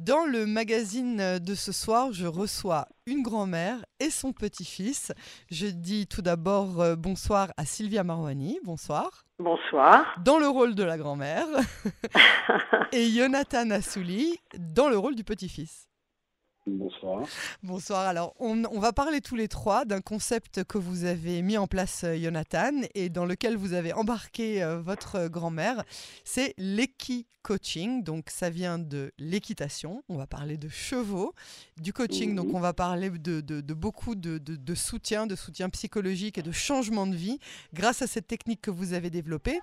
Dans le magazine de ce soir, je reçois une grand-mère et son petit-fils. Je dis tout d'abord euh, bonsoir à Sylvia Marouani. Bonsoir. Bonsoir. Dans le rôle de la grand-mère. et Jonathan Assouli dans le rôle du petit-fils. Bonsoir. Bonsoir. Alors, on, va parler tous les trois d'un concept que vous avez mis en place, euh, Jonathan, et dans lequel vous avez embarqué euh, votre grand-mère. C'est l'équi-coaching. Donc, ça vient de l'équitation. On va parler de chevaux, du coaching. Donc, on va parler de, beaucoup de, soutien, de soutien psychologique et de changement de vie grâce à cette technique que vous avez développée.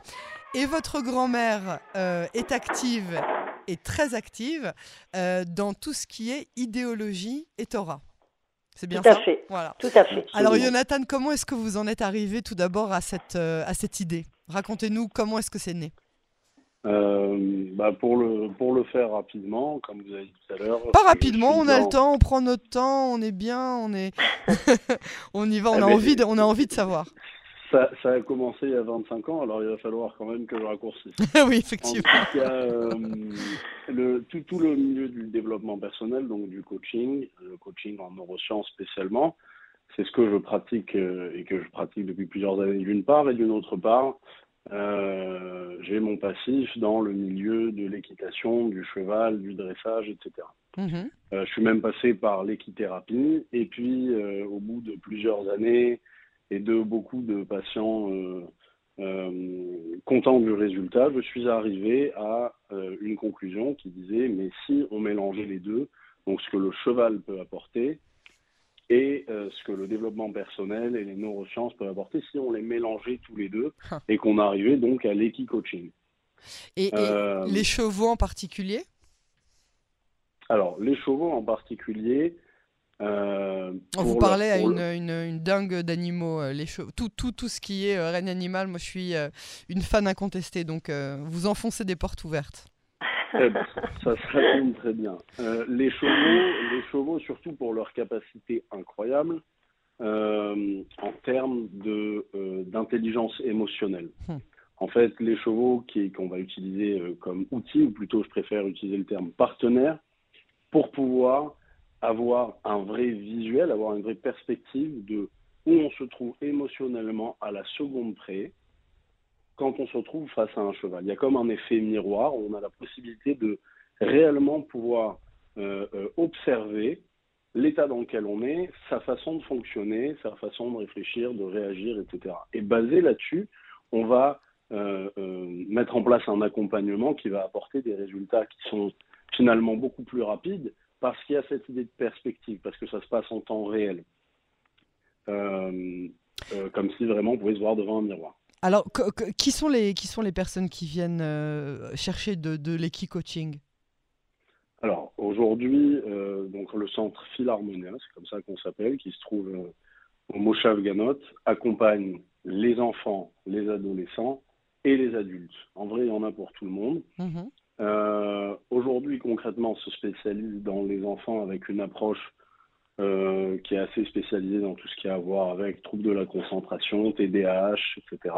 Et votre grand-mère euh, est active est très active euh, dans tout ce qui est idéologie et Torah. C'est bien tout ça à fait. Voilà. Tout à fait. Alors, Jonathan, comment est-ce que vous en êtes arrivé tout d'abord à cette, euh, à cette idée? Racontez-nous comment est-ce que c'est né euh, bah pour, le, pour le faire rapidement, comme vous avez dit tout à l'heure. Pas rapidement, on a le temps, on prend notre temps, on est bien, on est, on y va, on a envie, de, on a envie de savoir. Ça, ça, a commencé il y a 25 ans, alors il va falloir quand même que je raccourcisse. oui, effectivement. En tout cas, euh, le, tout, tout, le milieu du développement personnel, donc du coaching, le coaching en neurosciences spécialement, c'est ce que je pratique euh, et que je pratique depuis plusieurs années d'une part, et d'une autre part, euh, j'ai mon passif dans le milieu de l'équitation, du cheval, du dressage, etc. Mm-hmm. je suis même passé par l'équithérapie, et puis au bout de plusieurs années, et de beaucoup de patients euh, euh, contents du résultat, je suis arrivé à euh, une conclusion qui disait mais si on mélangeait les deux, donc ce que le cheval peut apporter et ce que le développement personnel et les neurosciences peuvent apporter, si on les mélangeait tous les deux et qu'on arrivait donc à l'équi-coaching. et, les chevaux en particulier? Alors, les chevaux en particulier, euh, On vous parlait à une, une, dingue d'animaux, euh, les tout, tout, tout ce qui est euh, règne animal. Moi, je suis une fan incontestée, donc vous enfoncez des portes ouvertes. Eh ben, ça se répond très bien. les chevaux, les chevaux, surtout pour leur capacité incroyable en termes d'intelligence émotionnelle. Hmm. En fait, les chevaux qu'on va utiliser comme outil, ou plutôt, je préfère utiliser le terme partenaire, pour pouvoir avoir un vrai visuel, avoir une vraie perspective de où on se trouve émotionnellement à la seconde près quand on se trouve face à un cheval. Il y a comme un effet miroir où on a la possibilité de réellement pouvoir euh, euh, observer l'état dans lequel on est, sa façon de fonctionner, sa façon de réfléchir, de réagir, etc. Et basé là-dessus, on va euh, mettre en place un accompagnement qui va apporter des résultats qui sont finalement beaucoup plus rapides, parce qu'il y a cette idée de perspective, parce que ça se passe en temps réel. Euh, euh, comme si vraiment on pouvait se voir devant un miroir. Alors, qui, sont les, qui sont les personnes qui viennent euh, chercher de, de l'équi-coaching Alors, aujourd'hui, donc le centre Philharmonia, c'est comme ça qu'on s'appelle, qui se trouve au Moshav Ganot, accompagne les enfants, les adolescents et les adultes. En vrai, il y en a pour tout le monde. Mhm. Euh, aujourd'hui, concrètement, on se spécialise dans les enfants avec une approche euh, qui est assez spécialisée dans tout ce qui a à voir avec troubles de la concentration, TDAH, etc.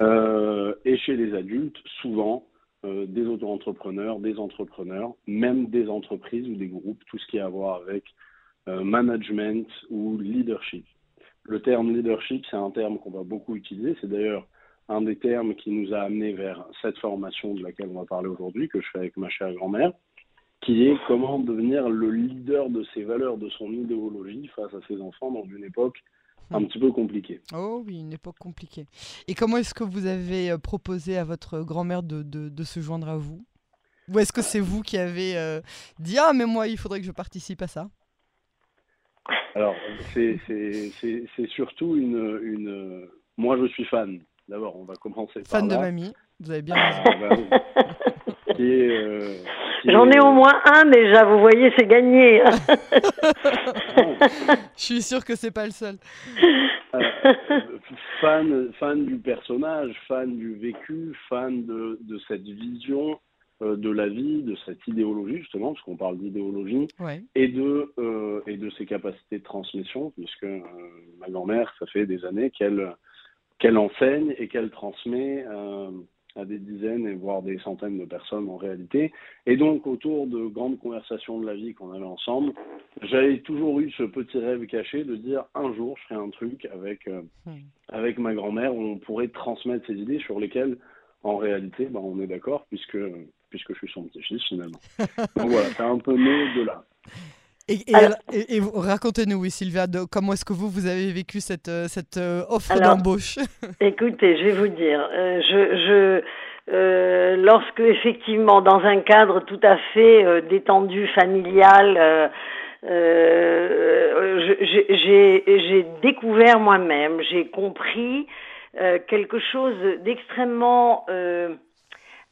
Euh, et chez les adultes, souvent, des auto-entrepreneurs, des entrepreneurs, même des entreprises ou des groupes, tout ce qui a à voir avec management ou leadership. Le terme leadership, c'est un terme qu'on va beaucoup utiliser. C'est d'ailleurs un des termes qui nous a amené vers cette formation de laquelle on va parler aujourd'hui, que je fais avec ma chère grand-mère, qui est comment devenir le leader de ses valeurs, de son idéologie face à ses enfants dans une époque un hmm. petit peu compliquée. Oh oui, une époque compliquée. Et comment est-ce que vous avez euh, proposé à votre grand-mère de, de, se joindre à vous? Ou est-ce que c'est vous qui avez euh, dit Ah, mais moi, il faudrait que je participe à ça? Alors, c'est surtout une, une... Moi, je suis fan. D'abord, on va commencer par Fan de mamie, vous avez bien raison. Ah, bah euh, J'en ai au moins un déjà, vous voyez, c'est gagné. Je suis sûr que c'est pas le seul. Euh, fan, fan du personnage, fan du vécu, fan de, de cette vision euh, de la vie, de cette idéologie justement, parce qu'on parle d'idéologie, et de et de ses capacités de transmission, puisque ma grand-mère, ça fait des années qu'elle qu'elle enseigne et qu'elle transmet euh, à des dizaines et voire des centaines de personnes en réalité. Et donc, autour de grandes conversations de la vie qu'on avait ensemble, j'avais toujours eu ce petit rêve caché de dire un jour, je ferai un truc avec, euh, hmm. avec ma grand-mère où on pourrait transmettre ces idées sur lesquelles, en réalité, bah, on est d'accord puisque, puisque je suis son petit-fils finalement. donc voilà, c'est un peu né de là. Et, et, racontez-nous, oui, Sylvia, comment est-ce que vous, vous avez vécu cette, euh, cette euh, offre d'embauche? Écoutez, je vais vous dire, euh, je, je lorsque effectivement, dans un cadre tout à fait détendu, familial, j'ai découvert moi-même, j'ai compris quelque chose d'extrêmement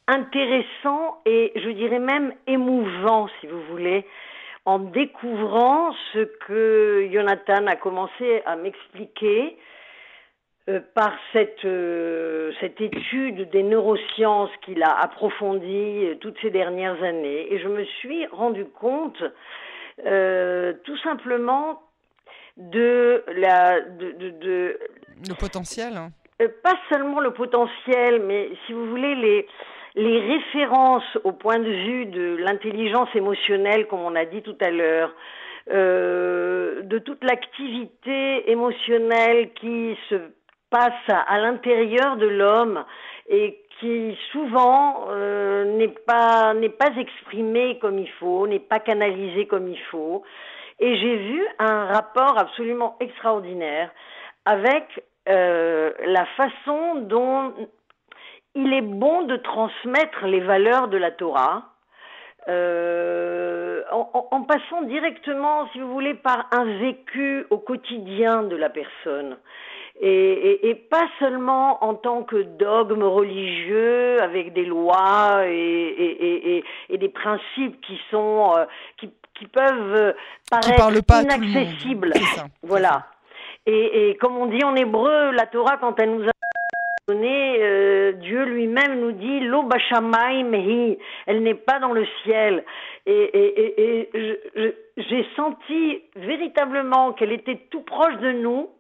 intéressant et je dirais même émouvant, si vous voulez, en découvrant ce que Jonathan a commencé à m'expliquer euh, par cette, euh, cette étude des neurosciences qu'il a approfondie euh, toutes ces dernières années. Et je me suis rendu compte tout simplement de la... De, de, le potentiel hein. Pas seulement le potentiel, mais si vous voulez, les les références au point de vue de l'intelligence émotionnelle, comme on a dit tout à l'heure, euh, de toute l'activité émotionnelle qui se passe à, l'intérieur de l'homme et qui souvent euh, n'est pas n'est pas exprimée comme il faut, n'est pas canalisée comme il faut. Et j'ai vu un rapport absolument extraordinaire avec euh, la façon dont il est bon de transmettre les valeurs de la Torah euh, en, passant directement, si vous voulez, par un vécu au quotidien de la personne. Et, pas seulement en tant que dogme religieux avec des lois et, des principes qui sont euh, qui, peuvent paraître inaccessibles. voilà. Et, comme on dit en hébreu, la Torah, quand elle nous euh, Dieu lui-même nous dit mehi, elle n'est pas dans le ciel. Et, j'ai senti véritablement qu'elle était tout proche de nous.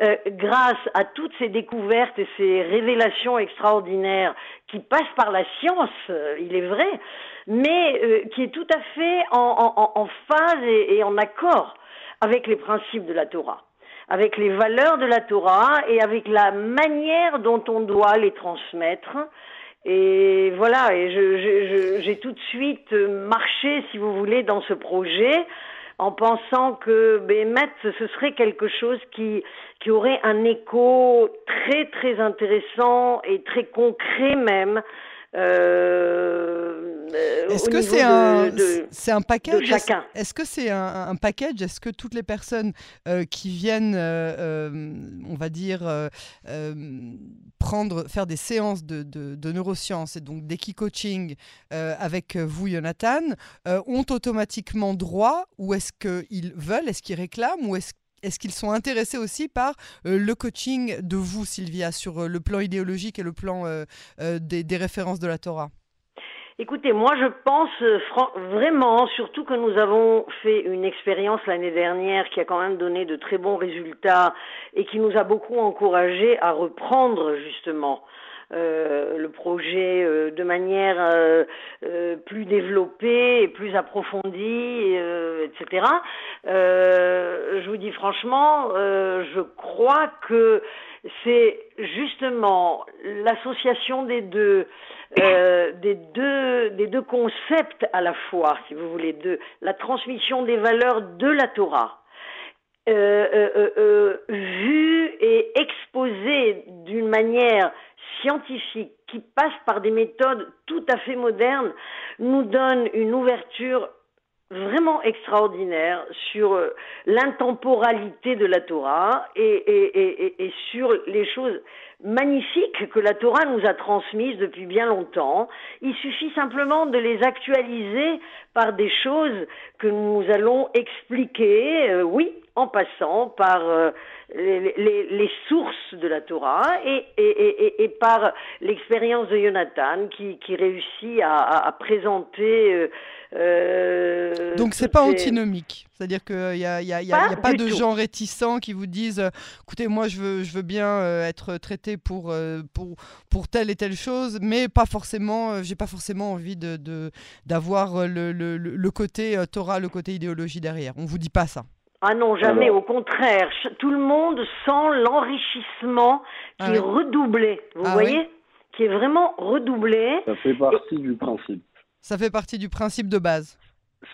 Euh, grâce à toutes ces découvertes et ces révélations extraordinaires qui passent par la science, euh, il est vrai, mais qui est tout à fait en, phase et en accord avec les principes de la Torah avec les valeurs de la Torah et avec la manière dont on doit les transmettre. Et voilà, et j'ai tout de suite marché, si vous voulez, dans ce projet en pensant que Bémet, ce serait quelque chose qui, qui aurait un écho très très intéressant et très concret même est-ce que c'est un, c'est un package Est-ce que c'est un, package? Est-ce que toutes les personnes euh, qui viennent, euh, on va dire, prendre, faire des séances de, de, neurosciences et donc d'équi-coaching avec vous, Jonathan, ont automatiquement droit ou est-ce qu'ils veulent, est-ce qu'ils réclament ou est-ce est-ce qu'ils sont intéressés aussi par euh, le coaching de vous, Sylvia, sur euh, le plan idéologique et le plan euh, des, références de la Torah? Écoutez, moi je pense vraiment, surtout que nous avons fait une expérience l'année dernière qui a quand même donné de très bons résultats et qui nous a beaucoup encouragés à reprendre justement le projet euh, de manière euh, plus développée et plus approfondie, etc. je vous dis franchement, je crois que c'est justement l'association des deux, des deux, des deux concepts à la fois, si vous voulez, de la transmission des valeurs de la Torah. Euh, vue et exposée d'une manière scientifique qui passe par des méthodes tout à fait modernes nous donne une ouverture vraiment extraordinaire sur euh, l'intemporalité de la Torah et, sur les choses magnifiques que la Torah nous a transmises depuis bien longtemps. Il suffit simplement de les actualiser par des choses que nous allons expliquer, euh, oui, en passant par euh, les, sources de la Torah et, par l'expérience de Jonathan qui, réussit à, présenter euh, euh, Donc c'est pas antinomique, c'est-à-dire qu'il n'y a, y a, y a, pas, de gens réticents qui vous disent, écoutez, moi je veux, je veux bien être traité pour, pour, pour telle et telle chose, mais pas forcément, j'ai pas forcément envie de d'avoir le, le, le, côté Torah, le côté idéologie derrière. On vous dit pas ça. Ah non, jamais, au contraire. Tout le monde sent l'enrichissement qui ah est redoublé, vous ah voyez Qui est vraiment redoublé. Ça fait partie du principe. Ça fait partie du principe de base.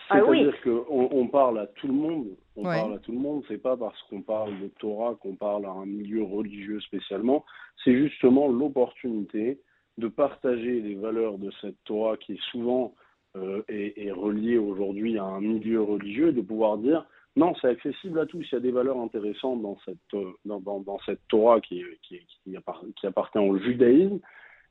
Ah C'est-à-dire qu'on on parle à tout le monde. On parle à tout le monde. C'est pas parce qu'on parle de Torah qu'on parle à un milieu religieux spécialement. C'est justement l'opportunité de partager les valeurs de cette Torah qui est souvent euh, est, reliée aujourd'hui à un milieu religieux, de pouvoir dire non, c'est accessible à tous. Il y a des valeurs intéressantes dans cette, euh, dans, dans, cette Torah qui, qui, qui, appartient au judaïsme,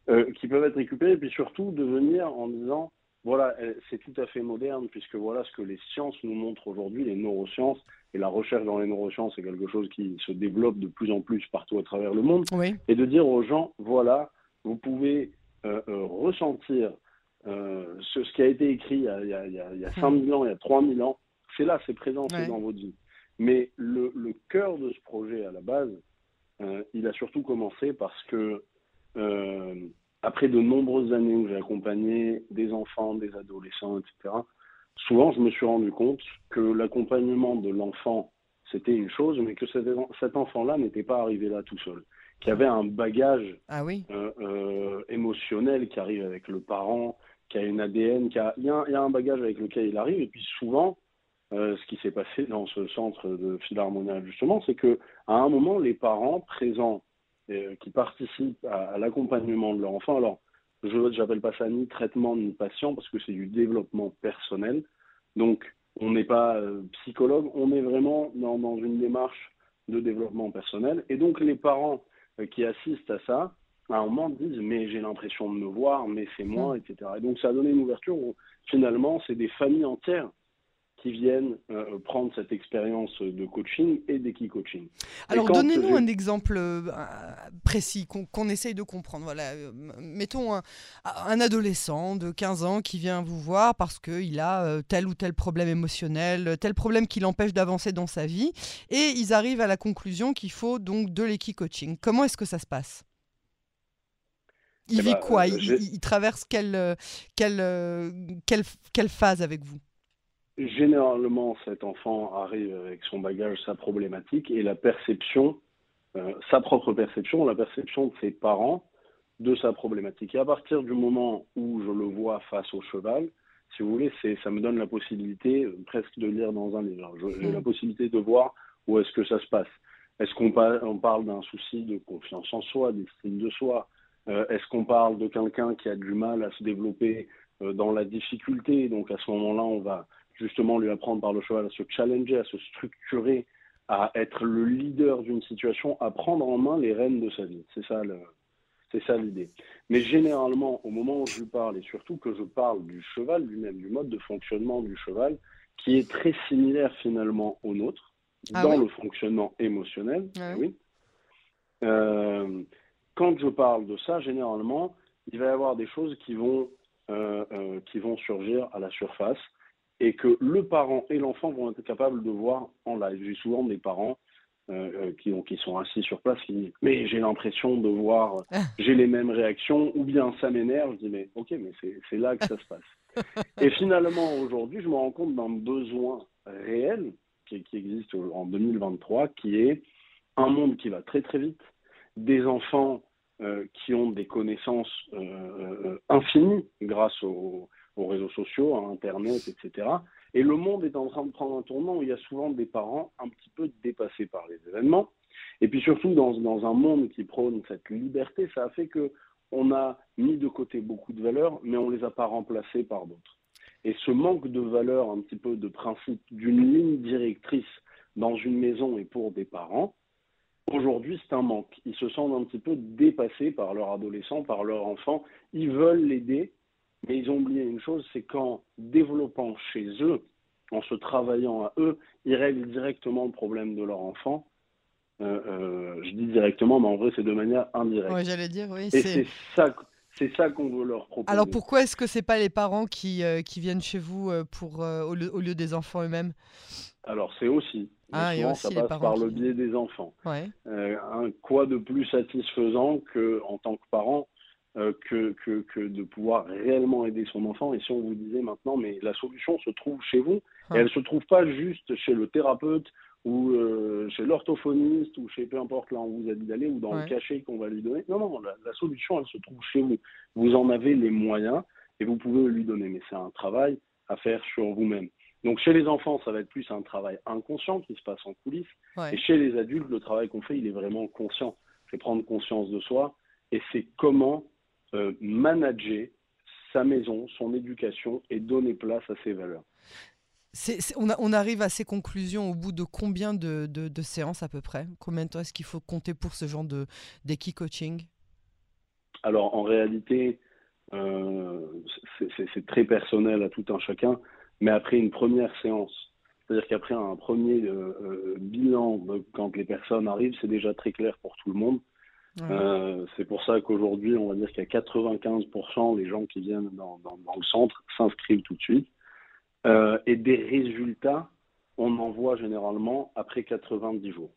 euh, qui peuvent être récupérées, et puis surtout de venir en disant, voilà, c'est tout à fait moderne, puisque voilà ce que les sciences nous montrent aujourd'hui, les neurosciences, et la recherche dans les neurosciences est quelque chose qui se développe de plus en plus partout à travers le monde, et de dire aux gens, voilà, vous pouvez euh, ressentir ce, ce, qui a été écrit il y a, il y a, il y a 5000 ans, il y a 3000 ans, c'est là, c'est présent, c'est dans votre vie. Mais le, cœur de ce projet à la base, euh, il a surtout commencé parce que euh, après de nombreuses années où j'ai accompagné des enfants, des adolescents, etc., souvent je me suis rendu compte que l'accompagnement de l'enfant, c'était une chose, mais que cet, enfant-là n'était pas arrivé là tout seul. Qu'il y avait un bagage ah oui. euh, émotionnel qui arrive avec le parent, qui a une ADN, qui a, il, y a, il y a un bagage avec lequel il arrive, et puis souvent, euh, ce qui s'est passé dans ce centre de Philharmonia, justement, c'est que à un moment, les parents présents euh, qui participent à, l'accompagnement de leur enfant, alors je n'appelle pas ça ni traitement ni patient parce que c'est du développement personnel. Donc, on n'est pas euh, psychologue, on est vraiment dans, dans, une démarche de développement personnel. Et donc, les parents qui assistent à ça, à un moment disent mais j'ai l'impression de me voir, mais c'est moi, mmh. etc. Et donc ça a donné une ouverture où finalement c'est des familles entières qui viennent euh, prendre cette expérience de coaching et d'équi-coaching. Alors donnez-nous un exemple euh, précis qu'on essaye de comprendre. Voilà, euh, mettons un, un, adolescent de 15 ans qui vient vous voir parce qu'il a tel ou tel problème émotionnel, tel problème qui l'empêche d'avancer dans sa vie, et ils arrivent à la conclusion qu'il faut donc de l'équi-coaching. Comment est-ce que ça se passe? Il eh vit ben, quoi? il, il, traverse quelle, quelle, quelle, quelle phase avec vous? Généralement, cet enfant arrive avec son bagage, sa problématique et la perception, euh, sa propre perception, la perception de ses parents de sa problématique. Et à partir du moment où je le vois face au cheval, si vous voulez, ça me donne la possibilité euh, presque de lire dans un livre. J'ai la possibilité de voir où est-ce que ça se passe. Est-ce qu'on on parle d'un souci de confiance en soi, d'estime de soi? Euh, Est-ce qu'on parle de quelqu'un qui a du mal à se développer dans la difficulté? Donc à ce moment-là, on va justement lui apprendre par le cheval à se challenger, à se structurer, à être le leader d'une situation, à prendre en main les rênes de sa vie. C'est ça le, c'est ça l'idée. Mais généralement, au moment où je lui parle, et surtout que je parle du cheval lui-même, du mode de fonctionnement du cheval, qui est très similaire finalement au nôtre, ah dans le fonctionnement émotionnel, ah oui. Euh, quand je parle de ça, généralement, il va y avoir des choses qui vont, euh, euh, qui vont surgir à la surface et que le parent et l'enfant vont être capables de voir en live. J'ai souvent des parents euh, euh, qui, qui, sont assis sur place qui disent mais j'ai l'impression de voir, ah. j'ai les mêmes réactions, ou bien ça m'énerve. Je dis mais ok, mais c'est là que ça se passe. et finalement aujourd'hui, je me rends compte d'un besoin réel qui, qui, existe en 2023, qui est un monde qui va très très vite, des enfants euh, qui ont des connaissances infinies grâce aux aux réseaux sociaux, à Internet, etc. Et le monde est en train de prendre un tournant où il y a souvent des parents un petit peu dépassés par les événements. Et puis surtout, dans, dans un monde qui prône cette liberté, ça a fait que on a mis de côté beaucoup de valeurs, mais on ne les a pas remplacées par d'autres. Et ce manque de valeurs, un petit peu de principe, d'une ligne directrice dans une maison et pour des parents, aujourd'hui, c'est un manque. Ils se sentent un petit peu dépassés par leur adolescent, par leur enfant. Ils veulent l'aider, mais ils ont oublié une chose, c'est qu'en développant chez eux, en se travaillant à eux, ils règlent directement le problème de leur enfant. Euh, euh, je dis directement, mais en vrai, c'est de manière indirecte. Oui, j'allais dire, oui. Et c'est ça, C'est ça qu'on veut leur proposer. Alors pourquoi est-ce que c'est pas les parents qui, euh, qui viennent chez vous pour, au, lieu, des enfants eux-mêmes? Alors c'est aussi. Ah, souvent, ça passe par le biais des enfants. Ouais. quoi de plus satisfaisant que en tant que parent que, que, que, de pouvoir réellement aider son enfant. Et si on vous disait maintenant, mais la solution se trouve chez vous, et elle ne se trouve pas juste chez le thérapeute ou euh, chez l'orthophoniste ou chez peu importe là où vous a dit d'aller ou dans le cachet qu'on va lui donner. Non, non, la, solution, elle se trouve chez vous. Vous en avez les moyens et vous pouvez lui donner. Mais c'est un travail à faire sur vous-même. Donc chez les enfants, ça va être plus un travail inconscient qui se passe en coulisses. Et chez les adultes, le travail qu'on fait, il est vraiment conscient. C'est prendre conscience de soi et c'est comment euh, manager sa maison, son éducation et donner place à ses valeurs. On, arrive à ces conclusions au bout de combien de, séances à peu près? Combien de temps est-ce qu'il faut compter pour ce genre de coaching? Alors en réalité, euh, c'est très personnel à tout un chacun, mais après une première séance, c'est-à-dire qu'après un premier euh, euh, bilan, quand les personnes arrivent, c'est déjà très clair pour tout le monde. C'est pour ça qu'aujourd'hui, on va dire qu'il y a 95% des gens qui viennent dans le centre s'inscrivent tout de suite. Euh, et des résultats, on en voit généralement après 90 jours.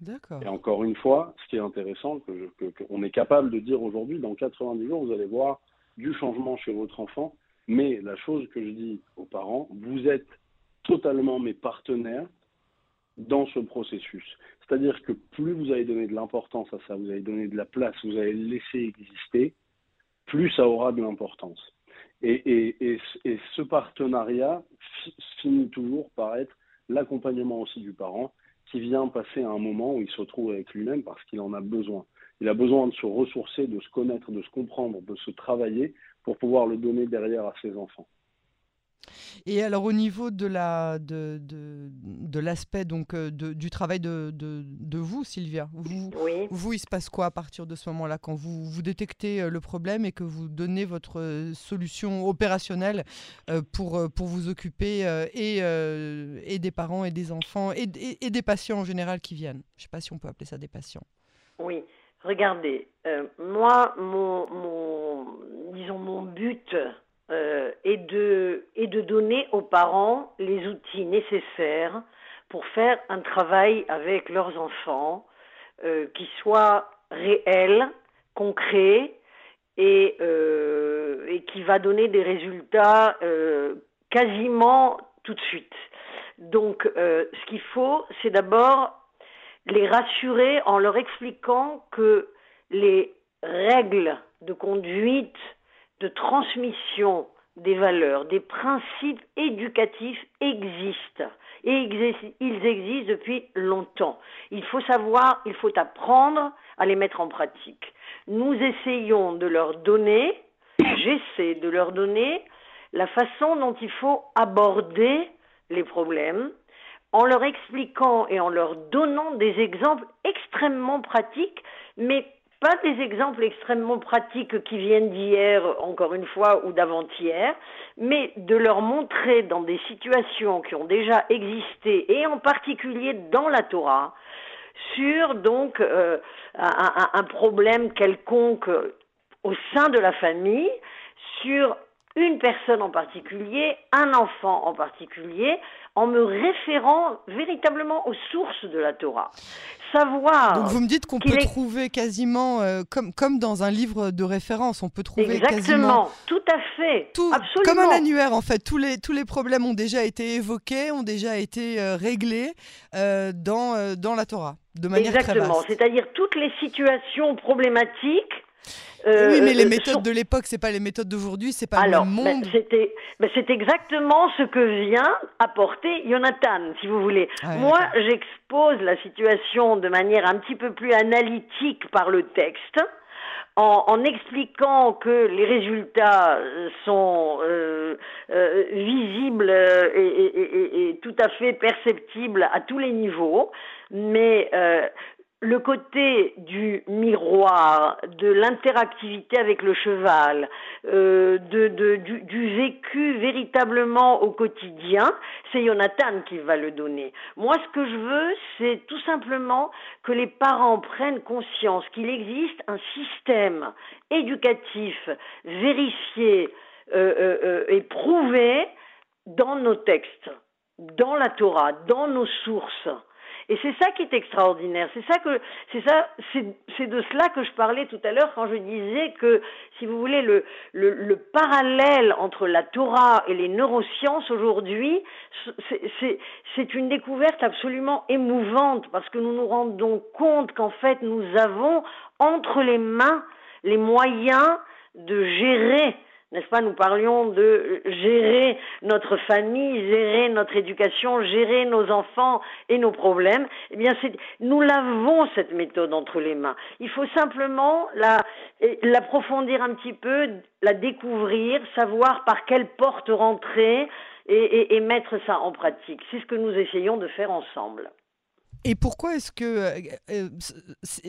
D'accord. Et encore une fois, ce qui est intéressant, qu'on est capable de dire aujourd'hui, dans 90 jours, vous allez voir du changement chez votre enfant. Mais la chose que je dis aux parents, vous êtes totalement mes partenaires dans ce processus. C'est-à-dire que plus vous allez donner de l'importance à ça, vous allez donner de la place, vous allez le laisser exister, plus ça aura de l'importance. Et, ce partenariat finit toujours par être l'accompagnement aussi du parent qui vient passer à un moment où il se retrouve avec lui-même parce qu'il en a besoin. Il a besoin de se ressourcer, de se connaître, de se comprendre, de se travailler pour pouvoir le donner derrière à ses enfants. Et alors au niveau de la de, de, de l'aspect donc euh, de, du travail de, de, vous Sylvia, vous, vous il se passe quoi à partir de ce moment-là quand vous vous détectez euh, le problème et que vous donnez votre euh, solution opérationnelle pour pour vous occuper et, et des parents et des enfants et, et, des patients en général qui viennent? Je ne sais pas si on peut appeler ça des patients. Oui. Regardez, moi, mon, mon, disons, mon but euh, et, de, et de donner aux parents les outils nécessaires pour faire un travail avec leurs enfants euh, qui soit réel, concret et, euh, et qui va donner des résultats quasiment tout de suite. Donc ce qu'il faut, c'est d'abord les rassurer en leur expliquant que les règles de conduite de transmission des valeurs, des principes éducatifs existent. Et ils existent depuis longtemps. Il faut savoir, il faut apprendre à les mettre en pratique. Nous essayons de leur donner, j'essaie de leur donner la façon dont il faut aborder les problèmes en leur expliquant et en leur donnant des exemples extrêmement pratiques, mais pas des exemples extrêmement pratiques qui viennent d'hier, encore une fois, ou d'avant-hier, mais de leur montrer dans des situations qui ont déjà existé, et en particulier dans la Torah, sur donc euh, un, un, problème quelconque au sein de la famille, sur une personne en particulier, un enfant en particulier, en me référant véritablement aux sources de la Torah. Savoir. Donc vous me dites qu'on peut trouver quasiment, euh, comme, comme dans un livre de référence, on peut trouver Exactement, tout à fait. Tout, absolument. Comme un annuaire en fait. Tous les, tous les problèmes ont déjà été évoqués, ont déjà été euh, réglés euh, dans, dans la Torah, de manière Exactement, c'est-à-dire toutes les situations problématiques euh, oui, mais les euh, méthodes de l'époque, c'est pas les méthodes d'aujourd'hui, c'est pas le même ben, monde. c'était, ben, c'est exactement ce que vient apporter Jonathan, si vous voulez. Moi, j'expose la situation de manière un petit peu plus analytique par le texte. En, expliquant que les résultats sont euh, visibles et, et, tout à fait perceptibles à tous les niveaux, mais le côté du miroir, de l'interactivité avec le cheval, euh, du, vécu véritablement au quotidien, c'est Jonathan qui va le donner. Moi, ce que je veux, c'est tout simplement que les parents prennent conscience qu'il existe un système éducatif vérifié euh, euh et prouvé dans nos textes, dans la Torah, dans nos sources. Et c'est ça qui est extraordinaire. C'est ça que, c'est ça, c'est de cela que je parlais tout à l'heure quand je disais que, si vous voulez, le, le, le parallèle entre la Torah et les neurosciences aujourd'hui, c'est une découverte absolument émouvante parce que nous nous rendons compte qu'en fait, nous avons entre les mains les moyens de gérer n'est-ce pas Nous parlions de gérer notre famille, gérer notre éducation, gérer nos enfants et nos problèmes. Eh bien, nous l'avons cette méthode entre les mains. Il faut simplement l'approfondir un petit peu, la découvrir, savoir par quelle porte rentrer et mettre ça en pratique. C'est ce que nous essayons de faire ensemble. Et pourquoi est-ce que. Euh, euh,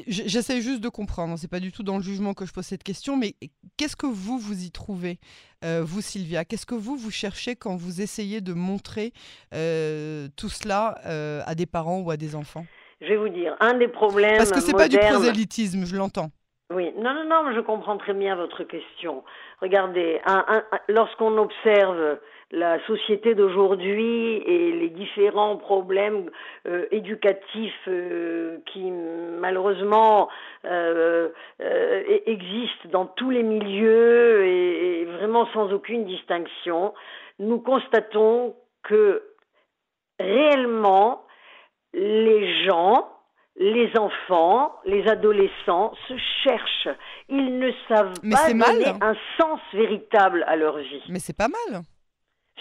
j'essaie juste de comprendre, c'est pas du tout dans le jugement que je pose cette question, mais qu'est-ce que vous, vous y trouvez, euh, vous, Sylvia? Qu'est-ce que vous, vous cherchez quand vous essayez de montrer tout cela à des parents ou à des enfants? Je vais vous dire, un des problèmes. Parce que c'est pas du prosélytisme, je l'entends. Oui, non, non, non, je comprends très bien votre question. Regardez, lorsqu'on observe la société d'aujourd'hui et les différents problèmes euh, éducatifs euh, qui malheureusement euh, existent dans tous les milieux et, vraiment sans aucune distinction, nous constatons que réellement les gens, les enfants, les adolescents se cherchent. Ils ne savent pas donner un sens véritable à leur vie. Mais c'est pas mal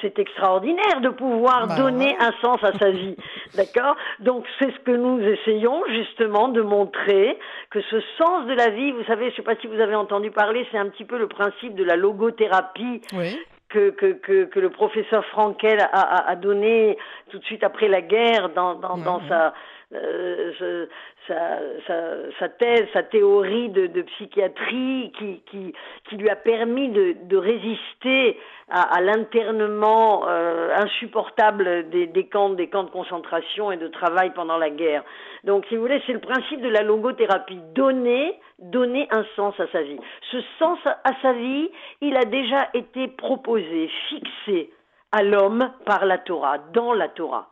c'est extraordinaire de pouvoir bah donner un sens à sa vie. D'accord? Donc c'est ce que nous essayons justement de montrer que ce sens de la vie, vous savez, je ne sais pas si vous avez entendu parler, c'est un petit peu le principe de la logothérapie. Que, que, que, que, le professeur Frankel a, a, donné tout de suite après la guerre dans, dans, dans sa euh, sa, sa, sa, thèse, sa théorie de, de psychiatrie qui, qui, qui, lui a permis de, de résister à, à l'internement euh, insupportable des, des, camps, des camps de concentration et de travail pendant la guerre. Donc, si vous voulez, c'est le principe de la logothérapie. Donner, donner un sens à sa vie. Ce sens à sa vie, il a déjà été proposé, fixé à l'homme par la Torah, dans la Torah.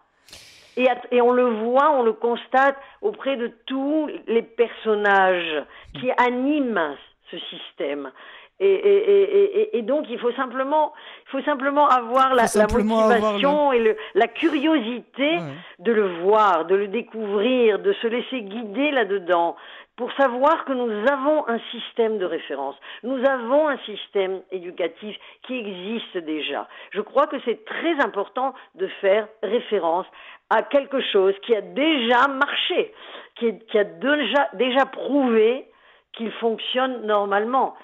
Et, et, on le voit, on le constate auprès de tous les personnages qui animent ce système. Et, et, et, donc, il faut simplement, il faut simplement avoir la, la motivation et le, la curiosité de le voir, de le découvrir, de se laisser guider là-dedans pour savoir que nous avons un système de référence, nous avons un système éducatif qui existe déjà. Je crois que c'est très important de faire référence à quelque chose qui a déjà marché, qui, a déjà, prouvé qu'il fonctionne normalement,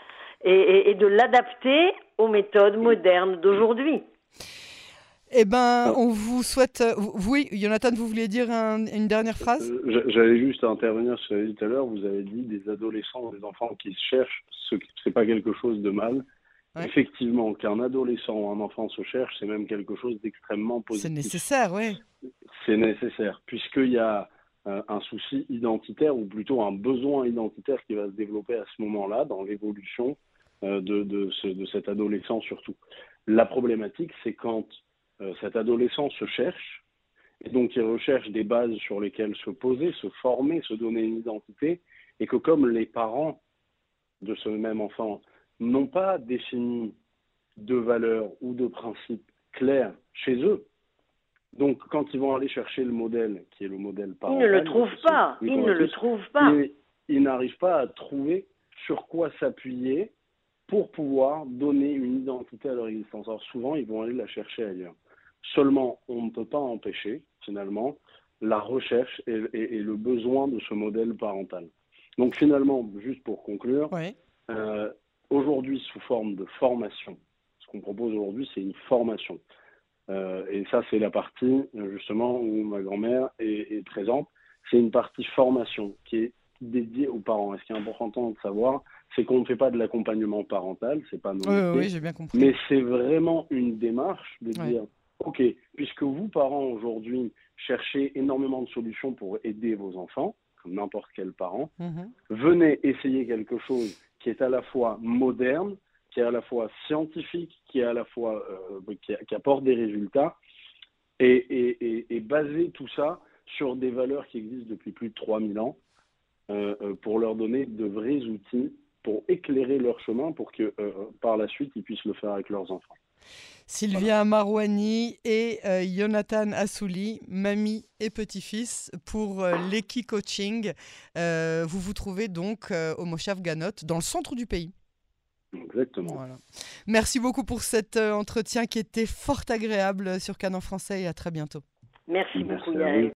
et, de l'adapter aux méthodes modernes d'aujourd'hui. Eh ben, on vous souhaite. Oui, Jonathan, vous vouliez dire une dernière phrase? Euh, J'allais juste intervenir sur ce que vous avez dit tout à l'heure. Vous avez dit des adolescents, des enfants qui se cherchent, ce n'est pas quelque chose de mal. Effectivement, qu'un adolescent ou un enfant se cherche, c'est même quelque chose d'extrêmement positif. C'est nécessaire, oui. C'est nécessaire, puisqu'il y a euh, un souci identitaire, ou plutôt un besoin identitaire qui va se développer à ce moment-là, dans l'évolution euh, de, de, de, cet adolescent surtout. La problématique, c'est quand euh, cet adolescent se cherche, et donc il recherche des bases sur lesquelles se poser, se former, se donner une identité, et que comme les parents de ce même enfant n'ont pas défini de valeurs ou de principes clairs chez eux. Donc, quand ils vont aller chercher le modèle, qui est le modèle parental, ils ne le trouvent pas. Ils ne le trouvent pas. Ils, n'arrivent pas à trouver sur quoi s'appuyer pour pouvoir donner une identité à leur existence. Alors souvent, ils vont aller la chercher ailleurs. Seulement, on ne peut pas empêcher, finalement, la recherche et, le besoin de ce modèle parental. Donc finalement, juste pour conclure, euh, aujourd'hui sous forme de formation. Ce qu'on propose aujourd'hui, c'est une formation. Euh, et ça, c'est la partie justement où ma grand-mère est, présente. c'est une partie formation qui est dédiée aux parents. Et ce qui est important de savoir, c'est qu'on ne fait pas de l'accompagnement parental, c'est pas Oui, oui, j'ai bien compris. Mais c'est vraiment une démarche de dire, ok, puisque vous parents aujourd'hui cherchez énormément de solutions pour aider vos enfants, comme n'importe quel parent, mhm. venez essayer quelque chose qui est à la fois moderne, qui est à la fois scientifique, qui est à la fois euh, qui, apporte des résultats, et, et, baser tout ça sur des valeurs qui existent depuis plus de 3000 ans, euh, euh, pour leur donner de vrais outils pour éclairer leur chemin, pour que par la suite ils puissent le faire avec leurs enfants. Sylvia Marouani et Jonathan Assouli, mamie et petit-fils, pour l'Eki Coaching. vous vous trouvez donc au Moshav Ganot, dans le centre du pays. Exactement. Merci beaucoup pour cet euh, entretien qui était fort agréable sur Canon Français et à très bientôt. Merci, beaucoup, Yael.